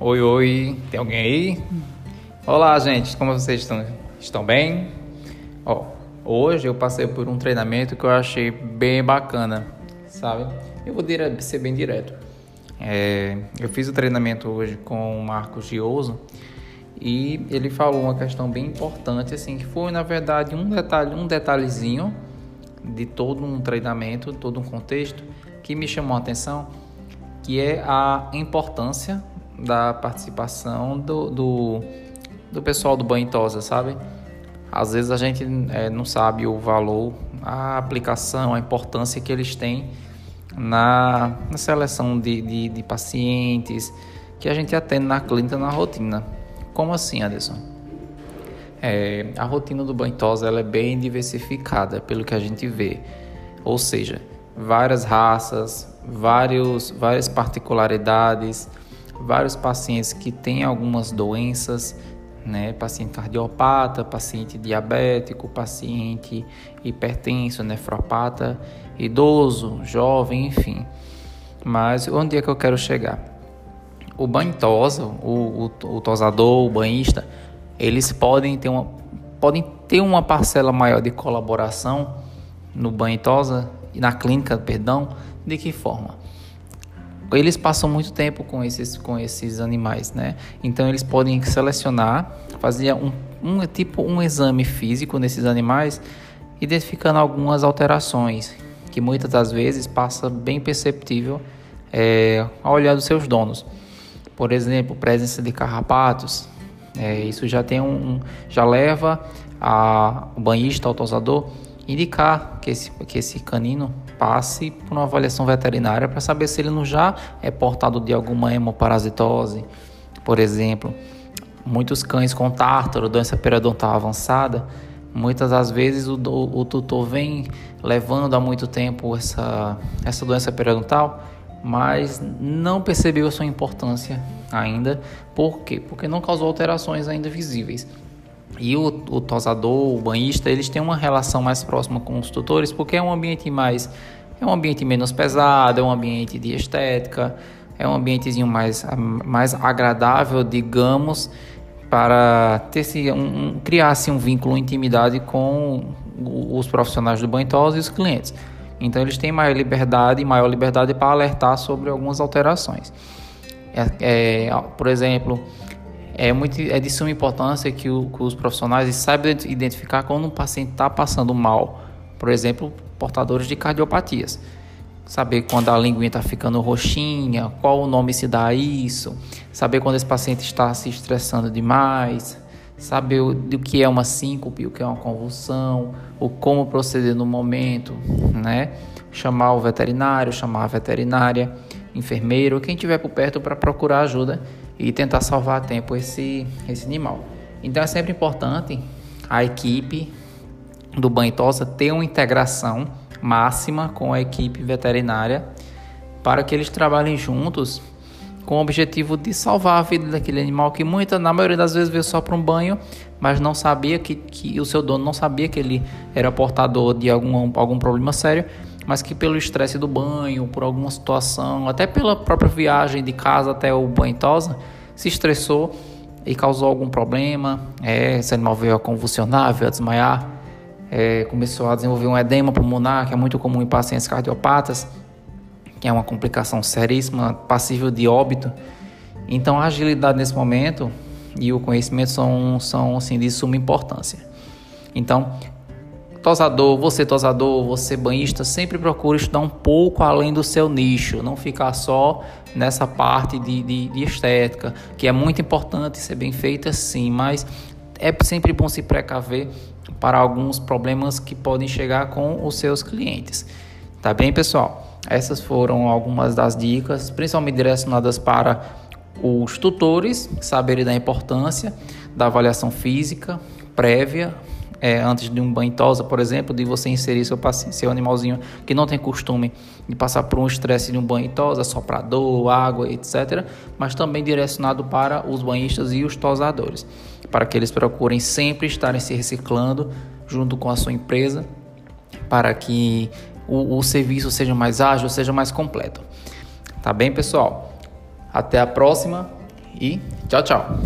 Oi, oi, tem alguém aí? Olá, gente, como vocês estão? Estão bem? Ó, hoje eu passei por um treinamento que eu achei bem bacana, sabe? Eu vou ser bem direto. É, eu fiz o treinamento hoje com o Marcos Gioso e ele falou uma questão bem importante, assim, que foi na verdade um detalhe, um detalhezinho de todo um treinamento, todo um contexto que me chamou a atenção, que é a importância da participação do, do, do pessoal do banho tosa, sabe? Às vezes a gente é, não sabe o valor, a aplicação, a importância que eles têm na, na seleção de, de, de pacientes que a gente atende na clínica, na rotina. Como assim, Anderson? É, a rotina do banho tosa ela é bem diversificada pelo que a gente vê. Ou seja, várias raças, vários, várias particularidades, vários pacientes que têm algumas doenças, né? Paciente cardiopata, paciente diabético, paciente hipertenso, nefropata, idoso, jovem, enfim. Mas onde é que eu quero chegar? O banho tosa, o, o, o tosador, o banhista, eles podem ter uma podem ter uma parcela maior de colaboração no banho tosa na clínica, perdão, de que forma? Eles passam muito tempo com esses, com esses animais, né? Então eles podem selecionar, fazer um, um tipo um exame físico nesses animais, identificando algumas alterações que muitas das vezes passa bem perceptível é, ao olhar dos seus donos. Por exemplo, presença de carrapatos. É, isso já tem um, um já leva a, banhista, o tosador, indicar que esse, que esse canino passe por uma avaliação veterinária para saber se ele não já é portado de alguma hemoparasitose, por exemplo. Muitos cães com tártaro, doença periodontal avançada, muitas das vezes o, o, o, tutor vem levando há muito tempo essa, essa doença periodontal, mas não percebeu a sua importância ainda. Por quê? Porque não causou alterações ainda visíveis. E o, o tosador, o banhista, eles têm uma relação mais próxima com os tutores porque é um ambiente mais. É um ambiente menos pesado, é um ambiente de estética, é um ambientezinho mais, mais agradável, digamos, para ter -se um, um, criar -se um vínculo, intimidade com os profissionais do banho e os clientes. Então eles têm maior liberdade, maior liberdade para alertar sobre algumas alterações. É, é, por exemplo, é, muito, é de suma importância que, o, que os profissionais saibam identificar quando um paciente está passando mal. Por exemplo, portadores de cardiopatias. Saber quando a linguinha está ficando roxinha, qual o nome se dá a isso. Saber quando esse paciente está se estressando demais. Saber o, do que é uma síncope, o que é uma convulsão, o como proceder no momento, né? Chamar o veterinário, chamar a veterinária, enfermeiro, quem estiver por perto para procurar ajuda e tentar salvar a tempo esse, esse animal. Então é sempre importante a equipe do banho tosa ter uma integração máxima com a equipe veterinária para que eles trabalhem juntos com o objetivo de salvar a vida daquele animal que muita, na maioria das vezes veio só para um banho, mas não sabia que, que o seu dono não sabia que ele era portador de algum, algum problema sério mas que pelo estresse do banho, por alguma situação, até pela própria viagem de casa até o banho tosa, se estressou e causou algum problema. É, esse animal veio a convulsionar, veio a desmaiar, é, começou a desenvolver um edema pulmonar, que é muito comum em pacientes cardiopatas, que é uma complicação seríssima, passível de óbito. Então, a agilidade nesse momento e o conhecimento são, são assim, de suma importância. Então, Tosador, você tosador, você banhista, sempre procure estudar um pouco além do seu nicho, não ficar só nessa parte de, de, de estética, que é muito importante ser bem feita sim, mas é sempre bom se precaver para alguns problemas que podem chegar com os seus clientes. Tá bem, pessoal? Essas foram algumas das dicas, principalmente direcionadas para os tutores saberem da importância da avaliação física prévia é, antes de um banho tosa, por exemplo, de você inserir seu, seu animalzinho que não tem costume de passar por um estresse de um banho tosa, soprador, água, etc., mas também direcionado para os banhistas e os tosadores, para que eles procurem sempre estarem se reciclando junto com a sua empresa, para que o, o serviço seja mais ágil, seja mais completo. Tá bem, pessoal? Até a próxima e tchau, tchau.